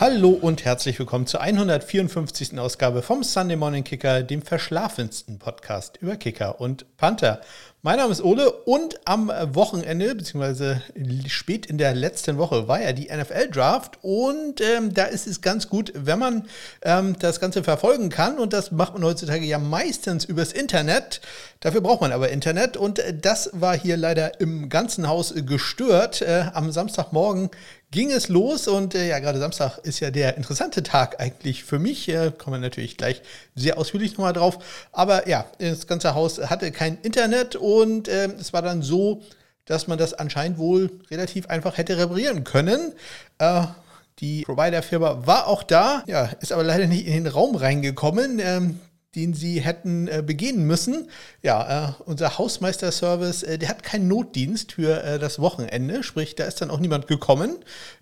Hallo und herzlich willkommen zur 154. Ausgabe vom Sunday Morning Kicker, dem verschlafensten Podcast über Kicker und Panther. Mein Name ist Ole und am Wochenende, beziehungsweise spät in der letzten Woche, war ja die NFL-Draft und ähm, da ist es ganz gut, wenn man ähm, das Ganze verfolgen kann und das macht man heutzutage ja meistens übers Internet. Dafür braucht man aber Internet und das war hier leider im ganzen Haus gestört. Äh, am Samstagmorgen ging es los und äh, ja, gerade Samstag ist ja der interessante Tag eigentlich für mich. Äh, kommen wir natürlich gleich sehr ausführlich nochmal drauf. Aber ja, das ganze Haus hatte kein Internet äh, es war dann so, dass man das anscheinend wohl relativ einfach hätte reparieren können. Äh, die Provider-Firma war auch da, ja, ist aber leider nicht in den Raum reingekommen. Ähm, den sie hätten äh, begehen müssen. Ja, äh, unser Hausmeister-Service, äh, der hat keinen Notdienst für äh, das Wochenende, sprich, da ist dann auch niemand gekommen.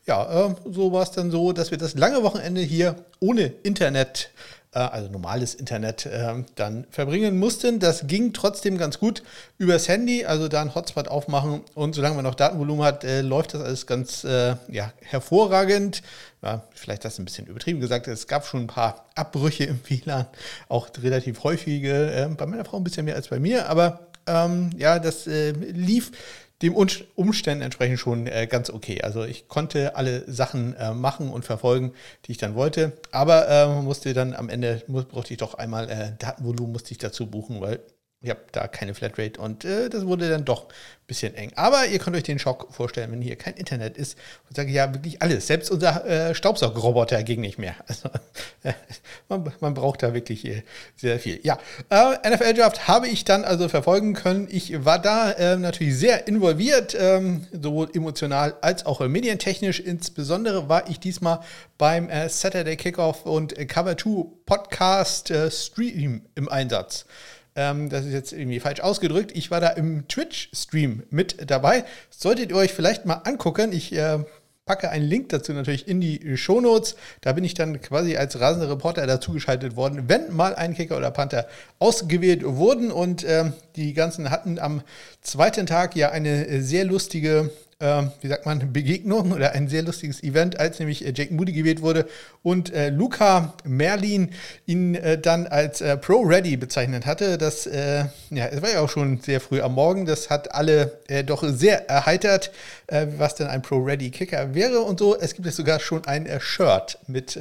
Ja, äh, so war es dann so, dass wir das lange Wochenende hier ohne Internet äh, also normales Internet, äh, dann verbringen mussten. Das ging trotzdem ganz gut übers Handy, also da ein Hotspot aufmachen und solange man noch Datenvolumen hat, äh, läuft das alles ganz ja, hervorragend. Ja, vielleicht das ein bisschen übertrieben gesagt. Es gab schon ein paar Abbrüche im WLAN, auch relativ häufige, bei meiner Frau ein bisschen mehr als bei mir, aber ähm, ja, das lief dem Umständen entsprechend schon äh, ganz okay. Also ich konnte alle Sachen äh, machen und verfolgen, die ich dann wollte, aber äh, musste dann am Ende, muss, brauchte ich doch einmal äh, Datenvolumen, musste ich dazu buchen, weil ich habe da keine Flatrate und äh, das wurde dann doch ein bisschen eng. Aber ihr könnt euch den Schock vorstellen, wenn hier kein Internet ist und sage ja wirklich alles. Selbst unser äh, Staubsaugerroboter ging nicht mehr. Also äh, man, man, braucht da wirklich äh, sehr viel. Ja, äh, NFL Draft habe ich dann also verfolgen können. Ich war da ähm, natürlich sehr involviert, ähm, sowohl emotional als auch medientechnisch. Insbesondere war ich diesmal beim äh, Saturday Kickoff und Cover 2 Podcast Stream im Einsatz. Ähm, das ist jetzt irgendwie falsch ausgedrückt. Ich war da im Twitch-Stream mit dabei. Solltet ihr euch vielleicht mal angucken. Ich äh, packe einen Link dazu natürlich in die Shownotes. Da bin ich dann quasi als rasender Reporter dazugeschaltet worden, wenn mal ein Kicker oder Panther ausgewählt wurden. Und äh, die ganzen hatten am zweiten Tag ja eine sehr lustige äh, wie sagt man, Begegnung oder ein sehr lustiges Event, als nämlich äh, Jake Moody gewählt wurde und äh, Luca Merlin ihn äh, dann als äh, Pro-Ready bezeichnet hatte. Das, äh, ja, es war ja auch schon sehr früh am Morgen. Das hat alle doch sehr erheitert, was denn ein Pro-Ready-Kicker wäre und so. Es gibt jetzt sogar schon ein Shirt mit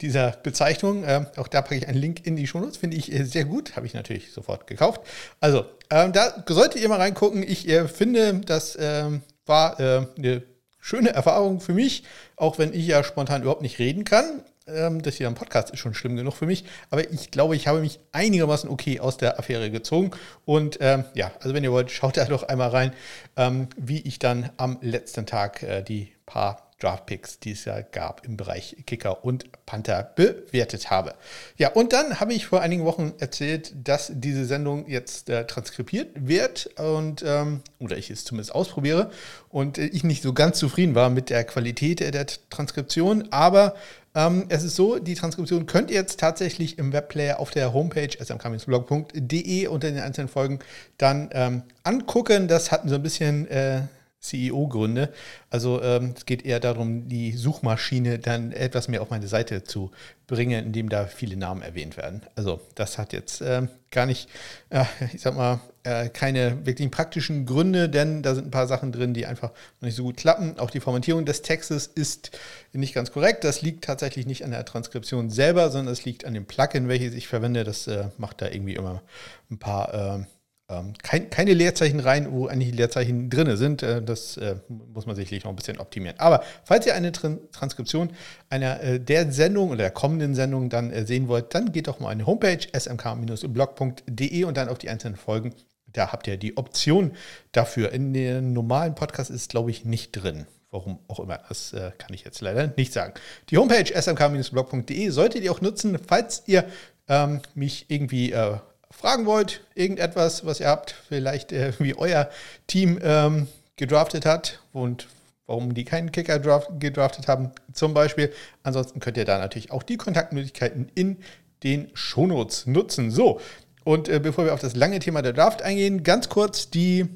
dieser Bezeichnung. Ähm, auch da packe ich einen Link in die Shownotes, finde ich äh, sehr gut. Habe ich natürlich sofort gekauft. Also, ähm, da solltet ihr mal reingucken. Ich äh, finde, das ähm, war äh, eine schöne Erfahrung für mich, auch wenn ich ja spontan überhaupt nicht reden kann. Ähm, das hier am Podcast ist schon schlimm genug für mich, aber ich glaube, ich habe mich einigermaßen okay aus der Affäre gezogen. Und ähm, ja, also wenn ihr wollt, schaut da doch einmal rein, ähm, wie ich dann am letzten Tag äh, die paar Draftpicks, die es ja gab im Bereich Kicker und Panther bewertet habe. Ja, und dann habe ich vor einigen Wochen erzählt, dass diese Sendung jetzt äh, transkribiert wird und ähm, oder ich es zumindest ausprobiere und äh, ich nicht so ganz zufrieden war mit der Qualität der Transkription, aber ähm, es ist so, die Transkription könnt ihr jetzt tatsächlich im Webplayer auf der Homepage smkblog.de unter den einzelnen Folgen dann ähm, angucken. Das hatten so ein bisschen äh, CEO-Gründe. Also ähm, es geht eher darum, die Suchmaschine dann etwas mehr auf meine Seite zu bringen, indem da viele Namen erwähnt werden. Also das hat jetzt äh, gar nicht, äh, ich sag mal, äh, keine wirklichen praktischen Gründe, denn da sind ein paar Sachen drin, die einfach noch nicht so gut klappen. Auch die Formatierung des Textes ist nicht ganz korrekt. Das liegt tatsächlich nicht an der Transkription selber, sondern es liegt an dem Plugin, welches ich verwende. Das äh, macht da irgendwie immer ein paar ähm, kein, keine Leerzeichen rein, wo eigentlich Leerzeichen drin sind. Äh, das äh, muss man sicherlich noch ein bisschen optimieren. Aber falls ihr eine Tran Transkription einer äh, der Sendung oder der kommenden Sendung dann äh, sehen wollt, dann geht doch mal eine Homepage smk-blog.de und dann auf die einzelnen Folgen. Da habt ihr die Option dafür. In den normalen Podcast ist, glaube ich, nicht drin. Warum auch immer, das äh, kann ich jetzt leider nicht sagen. Die Homepage smk-blog.de solltet ihr auch nutzen, falls ihr ähm, mich irgendwie äh, fragen wollt, irgendetwas, was ihr habt, vielleicht äh, wie euer Team ähm, gedraftet hat und warum die keinen Kicker draft, gedraftet haben, zum Beispiel. Ansonsten könnt ihr da natürlich auch die Kontaktmöglichkeiten in den Shownotes nutzen. So, und äh, bevor wir auf das lange Thema der Draft eingehen, ganz kurz die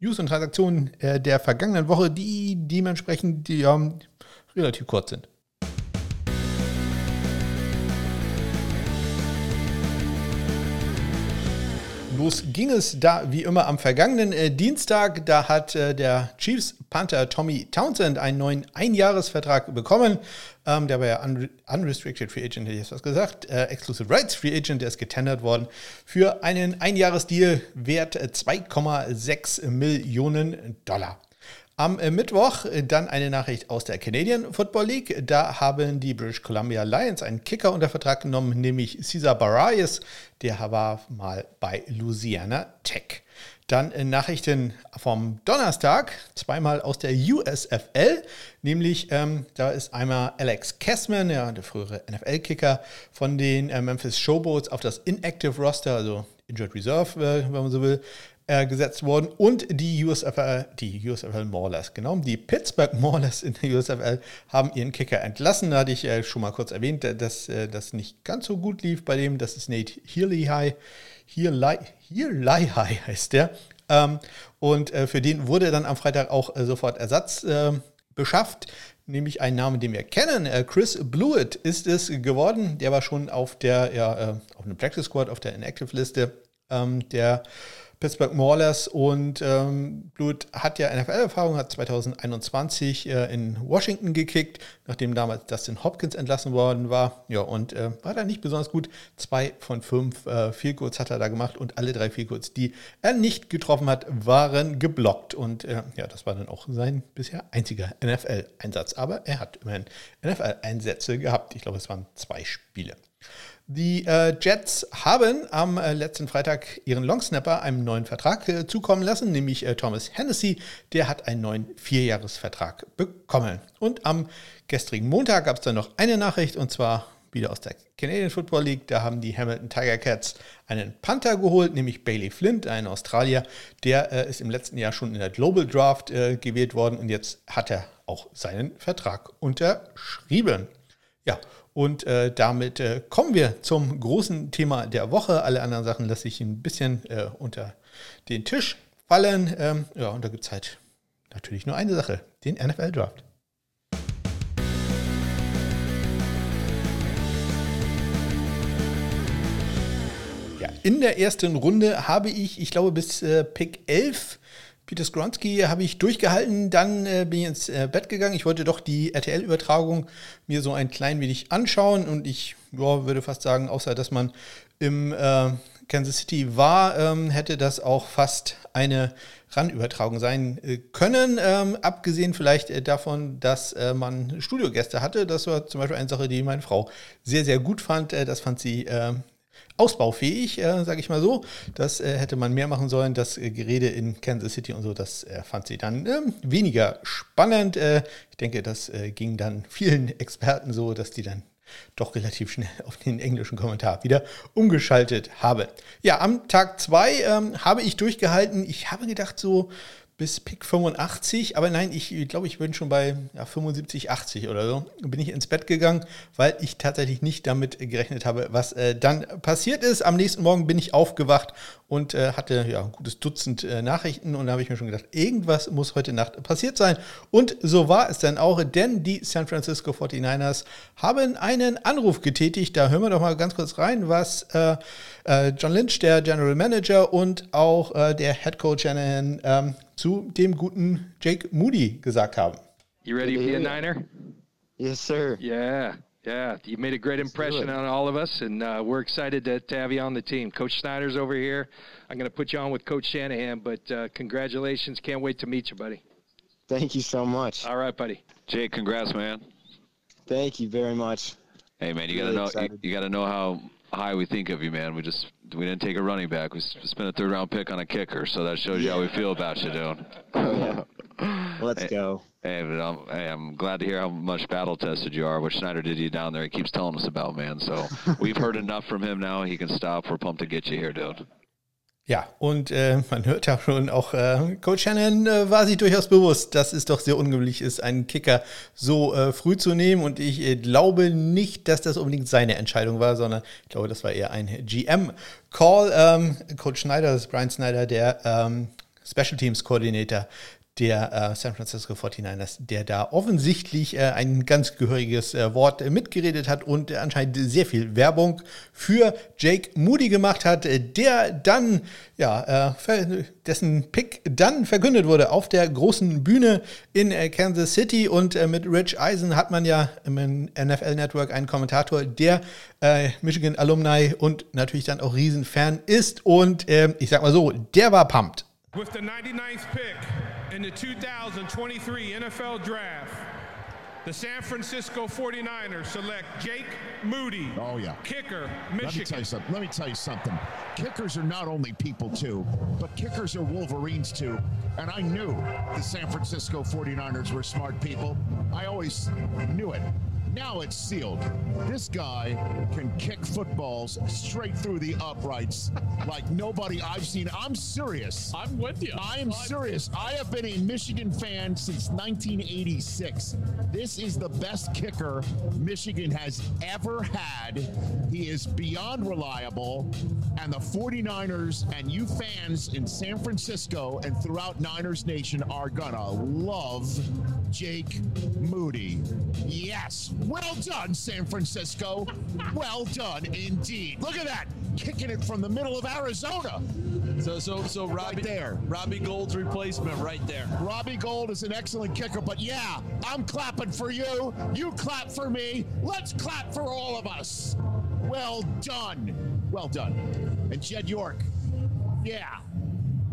News und Transaktionen äh, der vergangenen Woche, die dementsprechend die, ähm, relativ kurz sind. Los ging es da wie immer am vergangenen äh, Dienstag. Da hat äh, der Chiefs Panther Tommy Townsend einen neuen Einjahresvertrag bekommen. Ähm, der war ja un Unrestricted Free Agent, hätte ich jetzt was gesagt. Äh, Exclusive Rights Free Agent, der ist getendert worden für einen Einjahresdeal wert 2,6 äh, Millionen Dollar. Am äh, Mittwoch äh, dann eine Nachricht aus der Canadian Football League. Da haben die British Columbia Lions einen Kicker unter Vertrag genommen, nämlich Cesar Barrias. Der war mal bei Louisiana Tech. Dann äh, Nachrichten vom Donnerstag, zweimal aus der USFL, nämlich ähm, da ist einmal Alex Kessman, ja, der frühere NFL-Kicker von den äh, Memphis Showboats auf das Inactive Roster, also Injured Reserve, äh, wenn man so will, äh, gesetzt worden und die USFL, die USFL Maulers, genau, die Pittsburgh Maulers in der USFL haben ihren Kicker entlassen. Da hatte ich äh, schon mal kurz erwähnt, dass äh, das nicht ganz so gut lief bei dem. Das ist Nate Healy High. Healy, High heißt der. Ähm, und äh, für den wurde dann am Freitag auch äh, sofort Ersatz äh, beschafft nämlich einen Namen, den wir kennen. Chris Blewett ist es geworden. Der war schon auf der, ja, auf einem Practice Squad, auf der Inactive-Liste. Ähm, der Pittsburgh Maulers und ähm, Blut hat ja NFL-Erfahrung, hat 2021 äh, in Washington gekickt, nachdem damals Dustin Hopkins entlassen worden war. Ja, und äh, war da nicht besonders gut. Zwei von fünf äh, hat er da gemacht und alle drei Field die er nicht getroffen hat, waren geblockt. Und äh, ja, das war dann auch sein bisher einziger NFL-Einsatz. Aber er hat immerhin NFL-Einsätze gehabt. Ich glaube, es waren zwei Spiele. Die äh, Jets haben am äh, letzten Freitag ihren Longsnapper einem neuen Vertrag äh, zukommen lassen, nämlich äh, Thomas Hennessy. Der hat einen neuen Vierjahresvertrag bekommen. Und am gestrigen Montag gab es dann noch eine Nachricht und zwar wieder aus der Canadian Football League. Da haben die Hamilton Tiger Cats einen Panther geholt, nämlich Bailey Flint, ein Australier. Der äh, ist im letzten Jahr schon in der Global Draft äh, gewählt worden und jetzt hat er auch seinen Vertrag unterschrieben. Ja, und äh, damit äh, kommen wir zum großen Thema der Woche. Alle anderen Sachen lasse ich ein bisschen äh, unter den Tisch fallen. Ähm, ja, und da gibt es halt natürlich nur eine Sache, den NFL Draft. In der ersten Runde habe ich, ich glaube, bis äh, Pick 11 Peter Skronsky habe ich durchgehalten, dann äh, bin ich ins äh, Bett gegangen. Ich wollte doch die RTL-Übertragung mir so ein klein wenig anschauen und ich ja, würde fast sagen, außer dass man im äh, Kansas City war, ähm, hätte das auch fast eine RAN-Übertragung sein äh, können. Ähm, abgesehen vielleicht äh, davon, dass äh, man Studiogäste hatte. Das war zum Beispiel eine Sache, die meine Frau sehr, sehr gut fand. das fand sie ausbaufähig, äh, sage ich mal so. Das äh, hätte man mehr machen sollen. Das äh, Gerede in Kansas City und so, das äh, fand sie dann ähm, weniger spannend. Äh, ich denke, das äh, ging dann vielen Experten so, dass die dann doch relativ schnell auf den englischen Kommentar wieder umgeschaltet haben. Ja, am Tag 2 ähm, habe ich durchgehalten. Ich habe gedacht, so bis Pick 85, aber nein, ich glaube, ich bin schon bei ja, 75, 80 oder so. Bin ich ins Bett gegangen, weil ich tatsächlich nicht damit gerechnet habe, was äh, dann passiert ist. Am nächsten Morgen bin ich aufgewacht und äh, hatte ja ein gutes Dutzend äh, Nachrichten und da habe ich mir schon gedacht, irgendwas muss heute Nacht passiert sein. Und so war es dann auch, denn die San Francisco 49ers haben einen Anruf getätigt. Da hören wir doch mal ganz kurz rein, was äh, äh, John Lynch, der General Manager und auch äh, der Head Coach Shanahan ähm, zu dem guten Jake Moody gesagt haben. You ready to be a Niner? Yes, sir. Yeah, yeah. You made a great impression on all of us, and uh, we're excited to, to, have you on the team. Coach Snyder's over here. I'm going to put you on with Coach Shanahan, but uh, congratulations. Can't wait to meet you, buddy. Thank you so much. All right, buddy. Jake, congrats, man. Thank you very much. Hey, man, you really got to know you, you got to know how high we think of you, man. We just we didn't take a running back. We spent a third round pick on a kicker, so that shows you how we feel about you, dude. Oh, yeah. Let's hey, go. Hey, but I'm, hey, I'm glad to hear how much battle tested you are, which Schneider did you down there. He keeps telling us about, man. So we've heard enough from him now. He can stop. We're pumped to get you here, dude. Ja, und äh, man hört ja schon auch, äh, Coach Shannon äh, war sich durchaus bewusst, dass es doch sehr ungewöhnlich ist, einen Kicker so äh, früh zu nehmen. Und ich äh, glaube nicht, dass das unbedingt seine Entscheidung war, sondern ich glaube, das war eher ein GM-Call. Ähm, Coach Schneider, das ist Brian Snyder, der ähm, Special Teams Koordinator der äh, San Francisco 49ers, der da offensichtlich äh, ein ganz gehöriges äh, Wort äh, mitgeredet hat und anscheinend sehr viel Werbung für Jake Moody gemacht hat, äh, der dann, ja, äh, dessen Pick dann verkündet wurde auf der großen Bühne in Kansas City und mit Rich Eisen hat man ja im NFL Network einen Kommentator, der Michigan Alumni und natürlich dann auch Riesenfan ist und ähm, ich sag mal so, der war pumped. With the 99th pick in the 2023 NFL Draft, the San Francisco 49ers select Jake Moody. Oh, yeah. Kicker, Michigan. Let me tell you something. Let me tell you something. Kickers are not only people, too, but kickers are Wolverines, too. And I knew the San Francisco 49ers were smart people. I always knew it. Now it's sealed. This guy can kick footballs straight through the uprights like nobody I've seen. I'm serious. I'm with you. I am serious. I have been a Michigan fan since 1986. This is the best kicker Michigan has ever had. He is beyond reliable. And the 49ers and you fans in San Francisco and throughout Niners Nation are going to love Jake Moody. Yes. Well done, San Francisco. well done indeed. Look at that. Kicking it from the middle of Arizona. So, so, so Robbie, right there. Robbie Gold's replacement right there. Robbie Gold is an excellent kicker, but yeah, I'm clapping for you. You clap for me. Let's clap for all of us. Well done. Well done. And Jed York. Yeah.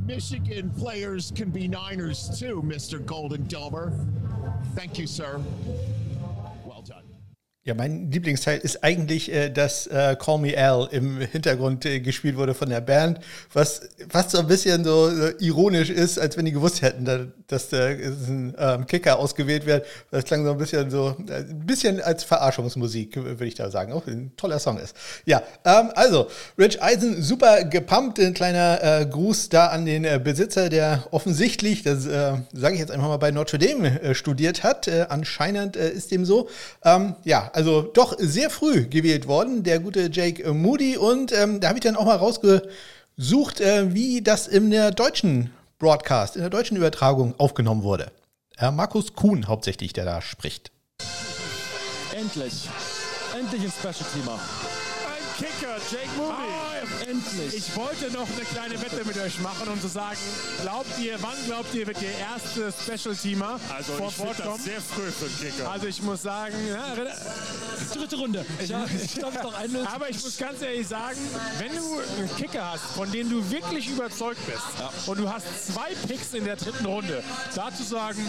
Michigan players can be Niners too, Mr. Golden Domer. Thank you, sir. Ja, mein Lieblingsteil ist eigentlich, äh, dass äh, Call Me Al im Hintergrund äh, gespielt wurde von der Band, was fast so ein bisschen so äh, ironisch ist, als wenn die gewusst hätten, da, dass der ein ähm, Kicker ausgewählt wird. Das klang so ein bisschen so, äh, ein bisschen als Verarschungsmusik, würde ich da sagen. Auch ein toller Song ist. Ja, ähm, also, Rich Eisen, super gepumpt. Ein kleiner äh, Gruß da an den Besitzer, der offensichtlich, das sage ich jetzt einfach mal, bei Notre Dame studiert hat. anscheinend ist dem so. Ähm, ja, also doch sehr früh gewählt worden, der gute Jake Moody. Und ähm, da habe ich dann auch mal rausgesucht, äh, wie das in der deutschen Broadcast, in der deutschen Übertragung aufgenommen wurde. Äh, Markus Kuhn hauptsächlich, der da spricht. Endlich. Endlich ein Special-Teamer. Kicker, Jake Moody. Ah, endlich. Ich wollte noch eine kleine Wette mit euch machen und zu sagen, glaubt ihr, wann glaubt ihr, wird der erste Special-Teamer also vor Bord kommen? sehr früh für den Kicker. Also ich muss sagen, ja, dritte Runde. Ich, ich noch einlösen. Aber ich muss ganz ehrlich sagen, wenn du einen Kicker hast, von dem du wirklich überzeugt bist ja. und du hast zwei Picks in der dritten Runde, dazu sagen,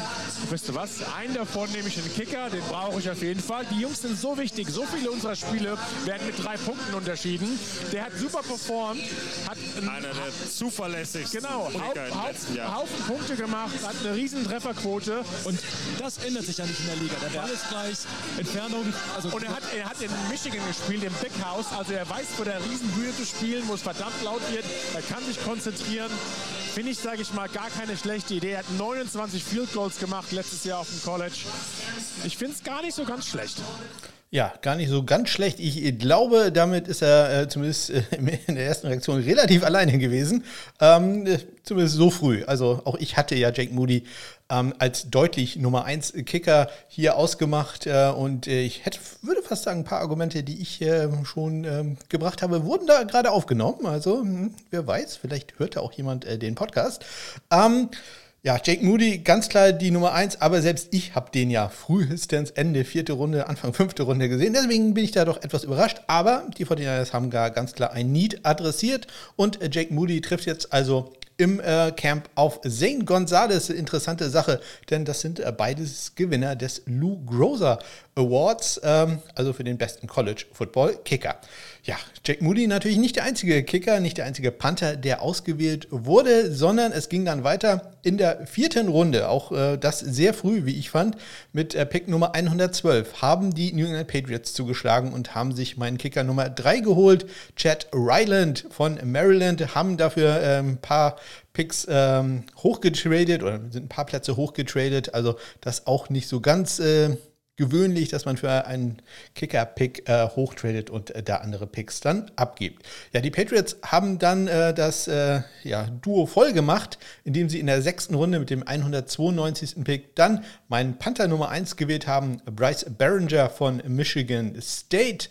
wisst du was, einen davon nehme ich den Kicker, den brauche ich auf jeden Fall. Die Jungs sind so wichtig, so viele unserer Spiele werden mit drei Punkten unterschieden. Der hat super performt, hat einer der zuverlässigsten genau, Haufen, Haufen Punkte gemacht, hat eine riesen Trefferquote und das ändert sich ja nicht in der Liga. Der Ball ist gleich, Entfernung. Also und er hat, er hat in Michigan gespielt, im Big House, also er weiß vor der Riesenbühne zu spielen, wo es verdammt laut wird, er kann sich konzentrieren. Finde ich, sage ich mal, gar keine schlechte Idee. Er hat 29 Field Goals gemacht letztes Jahr auf dem College. Ich finde es gar nicht so ganz schlecht. Ja, gar nicht so ganz schlecht. Ich glaube, damit ist er äh, zumindest äh, in der ersten Reaktion relativ alleine gewesen. Ähm, äh, zumindest so früh. Also auch ich hatte ja Jake Moody ähm, als deutlich Nummer 1 Kicker hier ausgemacht. Äh, und äh, ich hätte, würde fast sagen, ein paar Argumente, die ich schon ähm, gebracht habe, wurden da gerade aufgenommen. Also hm, wer weiß, vielleicht hörte auch jemand den Podcast. Ähm, ja, Jake Moody, ganz klar die Nummer eins, aber selbst ich habe den ja frühestens Ende vierte Runde, Anfang fünfte Runde gesehen. Deswegen bin ich da doch etwas überrascht. Aber die 49ers haben gar ganz klar ein Need adressiert und Jake Moody trifft jetzt also im äh, Camp auf Zane Gonzalez. Interessante Sache, denn das sind äh, beides Gewinner des Lou Groza Awards, ähm, also für den besten College Football Kicker. Ja, Jack Moody natürlich nicht der einzige Kicker, nicht der einzige Panther, der ausgewählt wurde, sondern es ging dann weiter in der vierten Runde, auch äh, das sehr früh, wie ich fand, mit äh, Pick Nummer 112 haben die New England Patriots zugeschlagen und haben sich meinen Kicker Nummer 3 geholt. Chad Ryland von Maryland haben dafür äh, ein paar Picks ähm, hochgetradet oder sind ein paar Plätze hochgetradet, also das auch nicht so ganz äh, gewöhnlich, dass man für einen Kicker-Pick äh, hochtradet und äh, da andere Picks dann abgibt. Ja, die Patriots haben dann äh, das äh, ja, Duo voll gemacht, indem sie in der sechsten Runde mit dem 192. Pick dann meinen Panther Nummer 1 gewählt haben, Bryce Barringer von Michigan State.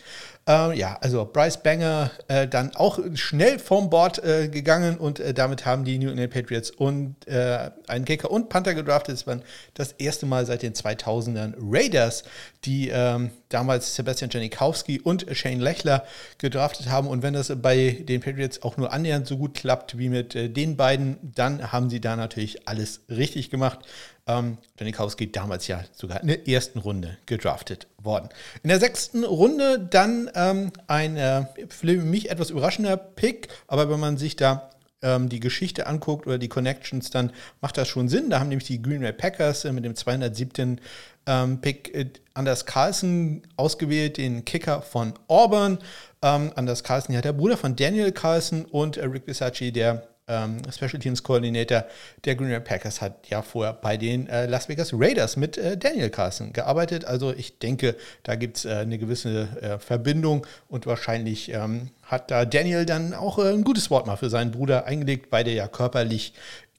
Äh, ja, also Bryce Banger äh, dann auch schnell vom Board äh, gegangen und äh, damit haben die New England Patriots und äh, einen Kicker und Panther gedraftet. Das war das erste Mal seit den 2000ern Raiders, die ähm, damals Sebastian Janikowski und Shane Lechler gedraftet haben. Und wenn das bei den Patriots auch nur annähernd so gut klappt wie mit äh, den beiden, dann haben sie da natürlich alles richtig gemacht. Ähm, Janikowski damals ja sogar in der ersten Runde gedraftet worden. In der sechsten Runde dann ähm, ein äh, für mich etwas überraschender Pick, aber wenn man sich da ähm, die Geschichte anguckt oder die Connections, dann macht das schon Sinn. Da haben nämlich die Green Bay Packers äh, mit dem 207. Ähm, Pick äh, Anders Carlson ausgewählt, den Kicker von Auburn. Ähm, Anders Carlson, ja, der Bruder von Daniel Carlson und Rick Bisacci, der ähm, Special Teams Coordinator der Green Bay Packers hat ja vorher bei den äh, Las Vegas Raiders mit äh, Daniel Carson gearbeitet. Also ich denke, da gibt es äh, eine gewisse äh, Verbindung und wahrscheinlich ähm, hat da Daniel dann auch ein gutes Wort mal für seinen Bruder eingelegt, beide ja körperlich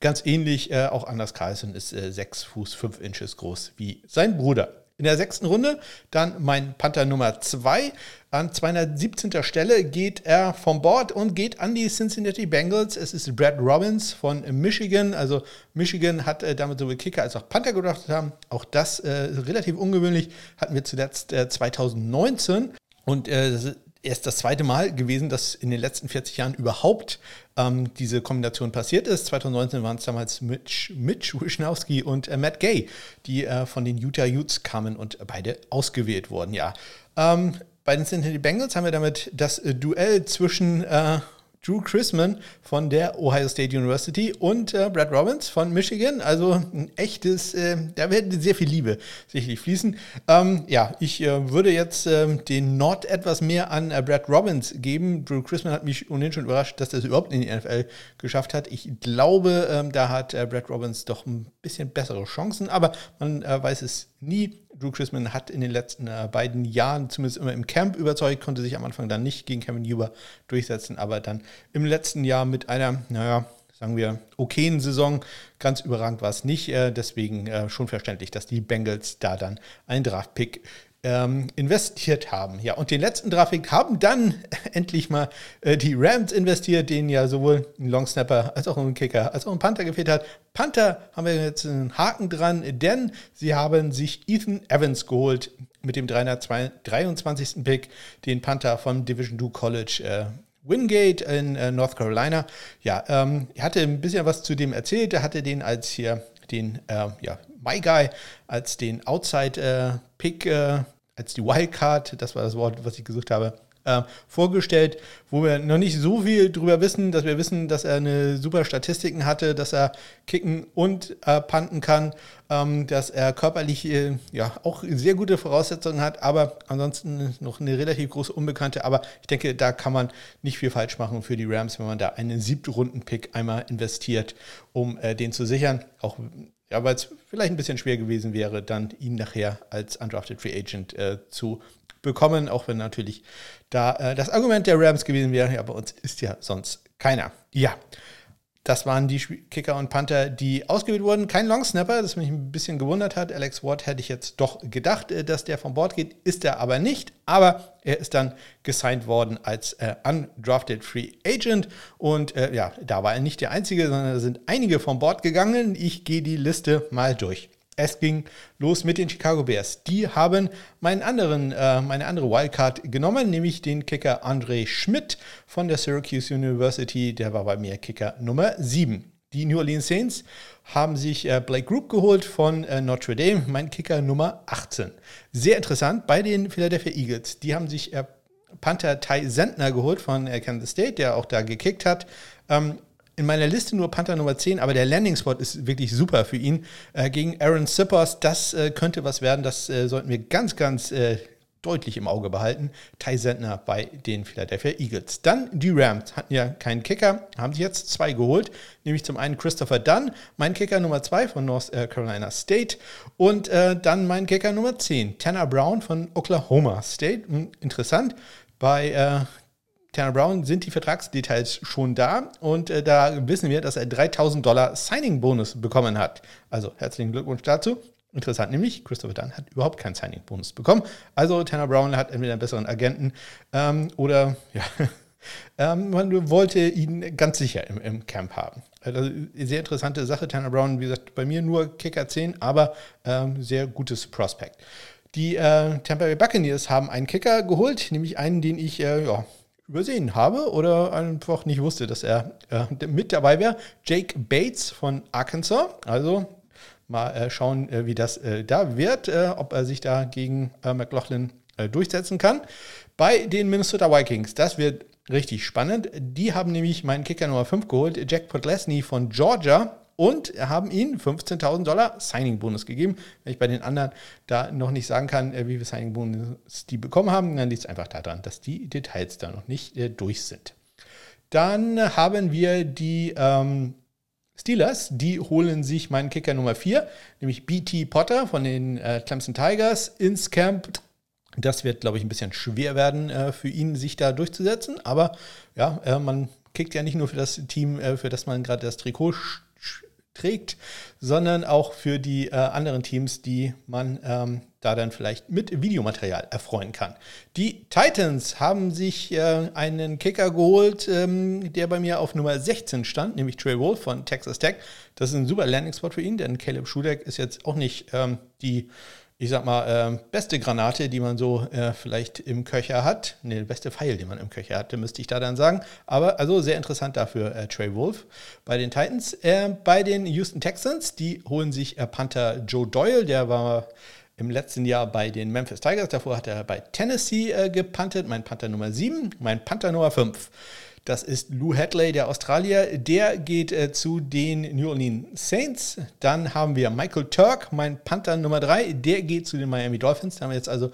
ganz ähnlich. Äh, auch Anders Carlson ist äh, 6 Fuß 5 Inches groß wie sein Bruder. In der sechsten Runde dann mein Panther Nummer 2. An 217. Stelle geht er vom Board und geht an die Cincinnati Bengals. Es ist Brad Robbins von Michigan. Also Michigan hat äh, damit sowohl Kicker als auch Panther gedraftet haben. Auch das äh, relativ ungewöhnlich. Hatten wir zuletzt äh, 2019. Und äh, erst das zweite Mal gewesen, dass in den letzten 40 Jahren überhaupt ähm, diese Kombination passiert ist. 2019 waren es damals Mitch, Mitch Wischnowski und äh, Matt Gay, die äh, von den Utah Utes kamen und beide ausgewählt wurden. Ja, ähm, bei den Cincinnati Bengals haben wir damit das äh, Duell zwischen äh, Drew Chrisman von der Ohio State University und äh, Brad Robbins von Michigan. Also ein echtes, äh, da wird sehr viel Liebe sicherlich fließen. Ähm, ja, ich äh, würde jetzt ähm, den Nord etwas mehr an äh, Brad Robbins geben. Drew Chrisman hat mich ohnehin schon überrascht, dass er es überhaupt in die NFL geschafft hat. Ich glaube, ähm, da hat äh, Brad Robbins doch ein bisschen bessere Chancen, aber man äh, weiß es nie. Drew Chrisman hat in den letzten äh, beiden Jahren zumindest immer im Camp überzeugt, konnte sich am Anfang dann nicht gegen Kevin Huber durchsetzen, aber dann im letzten Jahr mit einer, naja, sagen wir, okayen Saison, ganz überragend war es nicht. Äh, deswegen äh, schon verständlich, dass die Bengals da dann einen Draftpick ähm, investiert haben. Ja, und den letzten Draftpick haben dann endlich mal äh, die Rams investiert, denen ja sowohl ein Longsnapper als auch ein Kicker als auch ein Panther gefehlt hat. Panther haben wir jetzt einen Haken dran, denn sie haben sich Ethan Evans geholt mit dem 323. Pick, den Panther vom Division 2 College. Äh, Wingate in äh, North Carolina. Ja, ähm, er hatte ein bisschen was zu dem erzählt. Er hatte den als hier den äh, ja, My Guy als den Outside-Pick äh, als die Wildcard, das war das Wort, was ich gesucht habe, äh, vorgestellt, wo wir noch nicht so viel drüber wissen, dass wir wissen, dass er eine super Statistiken hatte, dass er kicken und äh, panten kann, ähm, dass er körperlich äh, ja auch sehr gute Voraussetzungen hat, aber ansonsten noch eine relativ große Unbekannte. Aber ich denke, da kann man nicht viel falsch machen für die Rams, wenn man da einen siebten Runden-Pick einmal investiert, um äh, den zu sichern. Auch ja, weil es vielleicht ein bisschen schwer gewesen wäre, dann ihn nachher als Undrafted Free Agent äh, zu bekommen, auch wenn natürlich da äh, das Argument der Rams gewesen wäre, ja, bei uns ist ja sonst keiner. Ja, das waren die Kicker und Panther, die ausgewählt wurden. Kein Longsnapper, das mich ein bisschen gewundert hat. Alex Ward hätte ich jetzt doch gedacht, äh, dass der vom Bord geht. Ist er aber nicht. Aber er ist dann gesigned worden als äh, undrafted Free Agent. Und äh, ja, da war er nicht der Einzige, sondern da sind einige vom Bord gegangen. Ich gehe die Liste mal durch. Es ging los mit den Chicago Bears. Die haben meinen anderen, äh, meine andere Wildcard genommen, nämlich den Kicker André Schmidt von der Syracuse University. Der war bei mir Kicker Nummer 7. Die New Orleans Saints haben sich äh, Blake Group geholt von äh, Notre Dame, mein Kicker Nummer 18. Sehr interessant bei den Philadelphia Eagles. Die haben sich äh, Panther Ty Sentner geholt von äh, Kansas State, der auch da gekickt hat. Ähm, in meiner Liste nur Panther Nummer 10, aber der Landing-Spot ist wirklich super für ihn. Äh, gegen Aaron Sippers, das äh, könnte was werden. Das äh, sollten wir ganz, ganz äh, deutlich im Auge behalten. Ty Sentner bei den Philadelphia Eagles. Dann die Rams hatten ja keinen Kicker, haben sich jetzt zwei geholt, nämlich zum einen Christopher Dunn, mein Kicker Nummer 2 von North äh, Carolina State und äh, dann mein Kicker Nummer 10, Tanner Brown von Oklahoma State. Hm, interessant, bei Tanner Brown sind die Vertragsdetails schon da und äh, da wissen wir, dass er 3000 Dollar Signing-Bonus bekommen hat. Also herzlichen Glückwunsch dazu. Interessant nämlich, Christopher Dunn hat überhaupt keinen Signing-Bonus bekommen. Also Tanner Brown hat entweder einen besseren Agenten ähm, oder ja, ähm, man wollte ihn ganz sicher im, im Camp haben. Also, sehr interessante Sache. Tanner Brown, wie gesagt, bei mir nur Kicker 10, aber ähm, sehr gutes Prospect. Die äh, Tampa Bay Buccaneers haben einen Kicker geholt, nämlich einen, den ich äh, ja, übersehen habe oder einfach nicht wusste, dass er äh, mit dabei wäre. Jake Bates von Arkansas. Also mal äh, schauen, äh, wie das äh, da wird, äh, ob er sich da gegen äh, McLaughlin durchsetzen kann. Bei den Minnesota Vikings, das wird richtig spannend. Die haben nämlich meinen Kicker Nummer 5 geholt, Jack Podlesny von Georgia und haben ihnen 15.000 Dollar Signing-Bonus gegeben. Wenn ich bei den anderen da noch nicht sagen kann, wie viel Signing-Bonus die bekommen haben, dann liegt es einfach daran, dass die Details da noch nicht äh, durch sind. Dann haben wir die ähm, Steelers, die holen sich meinen Kicker Nummer 4, nämlich BT Potter von den äh, Clemson Tigers ins Camp. Das wird, glaube ich, ein bisschen schwer werden äh, für ihn, sich da durchzusetzen. Aber ja, äh, man kickt ja nicht nur für das Team, äh, für das man gerade das Trikot trägt, sondern auch für die äh, anderen Teams, die man ähm, da dann vielleicht mit Videomaterial erfreuen kann. Die Titans haben sich äh, einen Kicker geholt, ähm, der bei mir auf Nummer 16 stand, nämlich Trey Wolf von Texas Tech. Das ist ein super Landing-Spot für ihn, denn Caleb Schudeck ist jetzt auch nicht ähm, die ich sag mal, äh, beste Granate, die man so äh, vielleicht im Köcher hat. Ne, beste Pfeil, den man im Köcher hatte, müsste ich da dann sagen. Aber also sehr interessant dafür äh, Trey Wolf bei den Titans. Äh, bei den Houston Texans, die holen sich äh, Panther Joe Doyle, der war im letzten Jahr bei den Memphis Tigers. Davor hat er bei Tennessee äh, gepantet. Mein Panther Nummer 7, mein Panther Nummer 5. Das ist Lou Hadley, der Australier. Der geht äh, zu den New Orleans Saints. Dann haben wir Michael Turk, mein Panther Nummer 3. Der geht zu den Miami Dolphins. Da haben wir jetzt also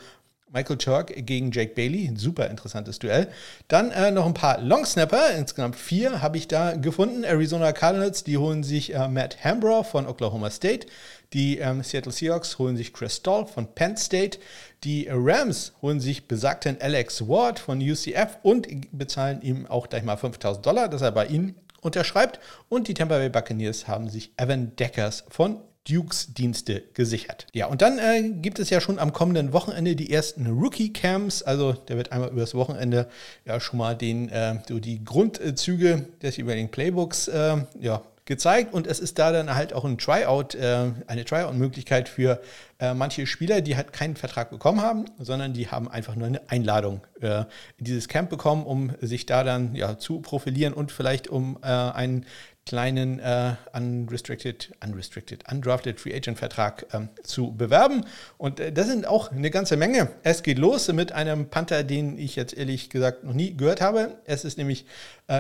Michael Turk gegen Jake Bailey. Ein super interessantes Duell. Dann äh, noch ein paar Longsnapper. Insgesamt vier habe ich da gefunden. Arizona Cardinals, die holen sich äh, Matt Hambrough von Oklahoma State. Die ähm, Seattle Seahawks holen sich Chris Stoll von Penn State. Die Rams holen sich besagten Alex Ward von UCF und bezahlen ihm auch gleich mal 5000 Dollar, dass er bei ihnen unterschreibt. Und die Tampa Bay Buccaneers haben sich Evan Deckers von Dukes Dienste gesichert. Ja, und dann äh, gibt es ja schon am kommenden Wochenende die ersten Rookie-Camps. Also der wird einmal übers Wochenende ja schon mal den, äh, so die Grundzüge des jeweiligen Playbooks äh, ja, gezeigt und es ist da dann halt auch ein Tryout, äh, eine Tryout-Möglichkeit für äh, manche Spieler, die halt keinen Vertrag bekommen haben, sondern die haben einfach nur eine Einladung äh, in dieses Camp bekommen, um sich da dann ja zu profilieren und vielleicht um äh, einen kleinen äh, unrestricted, unrestricted, undrafted Free Agent Vertrag ähm, zu bewerben. Und äh, das sind auch eine ganze Menge. Es geht los mit einem Panther, den ich jetzt ehrlich gesagt noch nie gehört habe. Es ist nämlich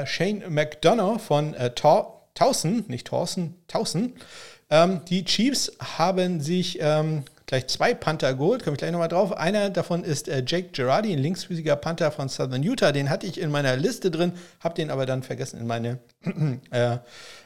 Shane McDonough von äh, Tor Tausen, nicht Thorsten, Tausen. Ähm, die Chiefs haben sich ähm, gleich zwei Panther geholt, komme ich gleich nochmal drauf. Einer davon ist äh, Jake Girardi, ein linksfüßiger Panther von Southern Utah. Den hatte ich in meiner Liste drin, habe den aber dann vergessen in meine, äh,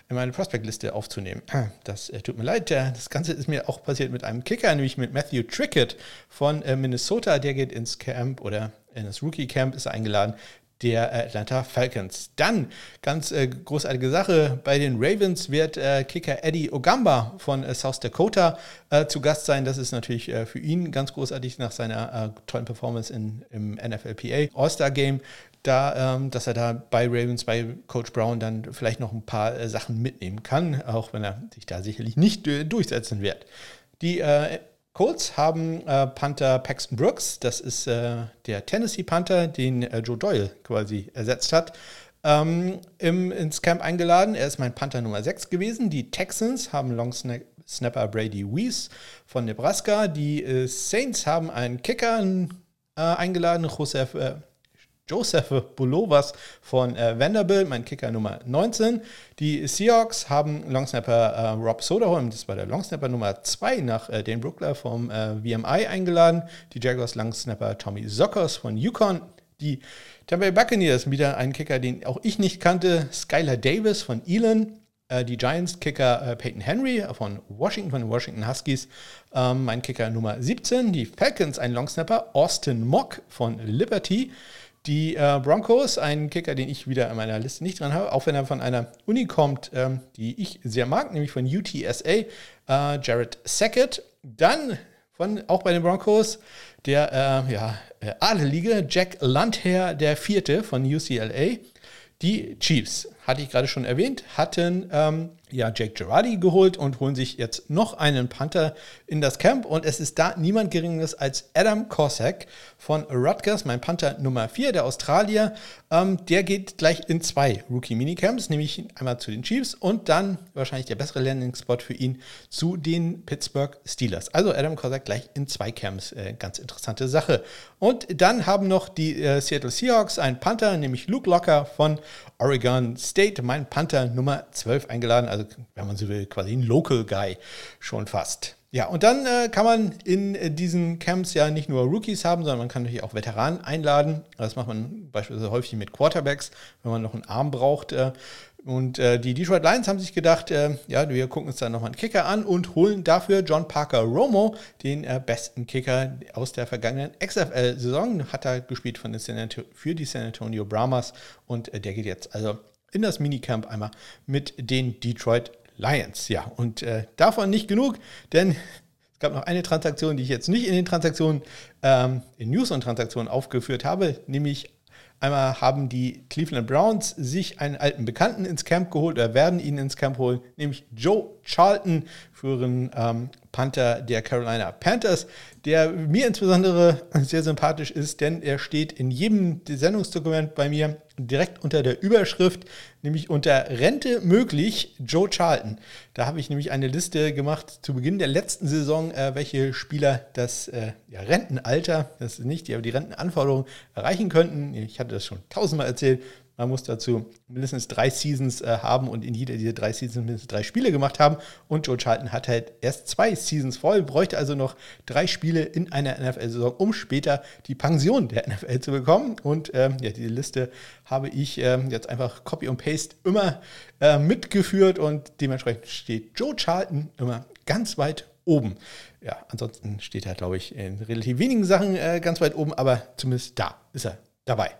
in meine Prospect-Liste aufzunehmen. Das äh, tut mir leid. Das Ganze ist mir auch passiert mit einem Kicker, nämlich mit Matthew Trickett von äh, Minnesota. Der geht ins Camp oder in das Rookie-Camp, ist eingeladen der Atlanta Falcons. Dann, ganz äh, großartige Sache, bei den Ravens wird äh, Kicker Eddie Ogamba von äh, South Dakota äh, zu Gast sein. Das ist natürlich äh, für ihn ganz großartig nach seiner äh, tollen Performance in, im NFLPA All-Star Game. Da, ähm, dass er da bei Ravens, bei Coach Brown dann vielleicht noch ein paar Sachen mitnehmen kann, auch wenn er sich da sicherlich nicht durchsetzen wird. Die Colts haben äh, Panther Paxton Brooks, das ist äh, der Tennessee Panther, den äh, Joe Doyle quasi ersetzt hat, ähm, im, ins Camp eingeladen. Er ist mein Panther Nummer 6 gewesen. Die Texans haben Long Snapper Brady Weiss von Nebraska. Die äh, Saints haben einen Kicker äh, eingeladen, Josef äh, Joseph Bulovas von äh, Vanderbilt, mein Kicker Nummer 19. Die Seahawks haben Longsnapper äh, Rob Soderholm, das war der Longsnapper Nummer 2 nach äh, Dan Brookler vom äh, VMI eingeladen. Die Jaguars Longsnapper Tommy Sockers von Yukon. Die Tampa Bay Buccaneers, wieder ein Kicker, den auch ich nicht kannte, Skylar Davis von Elon. Äh, die Giants-Kicker äh, Peyton Henry von Washington, von den Washington Huskies, ähm, mein Kicker Nummer 17. Die Falcons, ein Longsnapper, Austin Mock von Liberty. Die äh, Broncos, ein Kicker, den ich wieder in meiner Liste nicht dran habe, auch wenn er von einer Uni kommt, ähm, die ich sehr mag, nämlich von UTSA, äh, Jared Sackett. Dann von, auch bei den Broncos, der äh, ja, äh, Adelige Jack Landher, der vierte von UCLA. Die Chiefs, hatte ich gerade schon erwähnt, hatten ähm, ja Jake Girardi geholt und holen sich jetzt noch einen Panther in das Camp. Und es ist da niemand Geringeres als Adam Cossack von Rutgers, mein Panther Nummer 4, der Australier. Ähm, der geht gleich in zwei Rookie-Minicamps, nämlich einmal zu den Chiefs und dann wahrscheinlich der bessere Landing-Spot für ihn zu den Pittsburgh Steelers. Also Adam Cossack gleich in zwei Camps. Äh, ganz interessante Sache. Und dann haben noch die äh, Seattle Seahawks einen Panther, nämlich Luke Locker von Oregon State, mein Panther Nummer 12 eingeladen. Also, wenn man so will, quasi ein Local Guy schon fast. Ja, und dann äh, kann man in äh, diesen Camps ja nicht nur Rookies haben, sondern man kann natürlich auch Veteranen einladen. Das macht man beispielsweise häufig mit Quarterbacks, wenn man noch einen Arm braucht. Äh, und äh, die Detroit Lions haben sich gedacht, äh, ja, wir gucken uns dann nochmal einen Kicker an und holen dafür John Parker Romo, den äh, besten Kicker aus der vergangenen XFL-Saison. Hat er gespielt von den für die San Antonio Brahmas und der geht jetzt also in das Minicamp einmal mit den Detroit Lions. Ja, und äh, davon nicht genug, denn es gab noch eine Transaktion, die ich jetzt nicht in den Transaktionen, ähm, in News und Transaktionen aufgeführt habe, nämlich Einmal haben die Cleveland Browns sich einen alten Bekannten ins Camp geholt oder werden ihn ins Camp holen, nämlich Joe Charlton, früheren ähm, Panther der Carolina Panthers, der mir insbesondere sehr sympathisch ist, denn er steht in jedem Sendungsdokument bei mir direkt unter der Überschrift, nämlich unter Rente möglich Joe Charlton. Da habe ich nämlich eine Liste gemacht zu Beginn der letzten Saison, äh, welche Spieler das äh, ja, Rentenalter, das ist nicht, die aber die Rentenanforderungen erreichen könnten. Ich hatte das schon tausendmal erzählt. Man muss dazu mindestens drei Seasons äh, haben und in jeder dieser drei Seasons mindestens drei Spiele gemacht haben. Und Joe Charlton hat halt erst zwei Seasons voll, bräuchte also noch drei Spiele in einer NFL-Saison, um später die Pension der NFL zu bekommen. Und ähm, ja, diese Liste habe ich ähm, jetzt einfach Copy und Paste immer äh, mitgeführt und dementsprechend steht Joe Charlton immer ganz weit oben. Ja, ansonsten steht er, glaube ich, in relativ wenigen Sachen äh, ganz weit oben, aber zumindest da ist er dabei.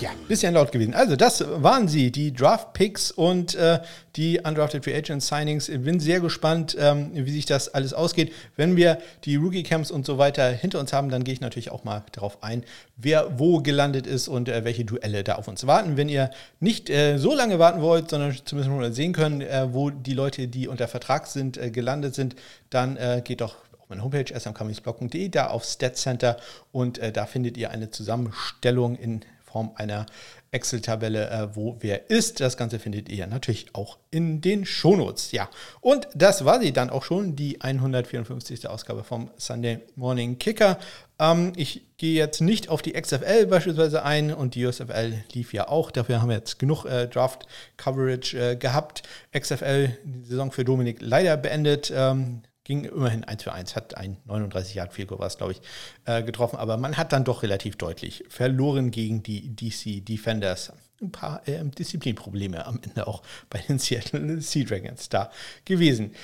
Ja, bisschen laut gewesen. Also, das waren sie, die Draft Picks und äh, die Undrafted Free Agent Signings. Ich bin sehr gespannt, ähm, wie sich das alles ausgeht. Wenn wir die Rookie Camps und so weiter hinter uns haben, dann gehe ich natürlich auch mal darauf ein, wer wo gelandet ist und äh, welche Duelle da auf uns warten. Wenn ihr nicht äh, so lange warten wollt, sondern zumindest mal sehen können, äh, wo die Leute, die unter Vertrag sind, äh, gelandet sind, dann äh, geht doch meine Homepage smcomicsblog.de, da auf Stat Center und äh, da findet ihr eine Zusammenstellung in Form einer Excel-Tabelle, äh, wo wer ist. Das Ganze findet ihr natürlich auch in den Shownotes. Ja, und das war sie dann auch schon, die 154. Ausgabe vom Sunday Morning Kicker. Ähm, ich gehe jetzt nicht auf die XFL beispielsweise ein und die USFL lief ja auch. Dafür haben wir jetzt genug äh, Draft-Coverage äh, gehabt. XFL, die Saison für Dominik leider beendet. Ähm, ging immerhin 1 für 1, hat ein 39 Yard Field Goal was, glaube ich, äh, getroffen, aber man hat dann doch relativ deutlich verloren gegen die DC Defenders. Ein paar äh, Disziplinprobleme am Ende auch bei den Seattle Sea Dragons da gewesen.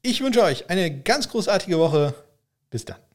Ich wünsche euch eine ganz großartige Woche. Bis dann.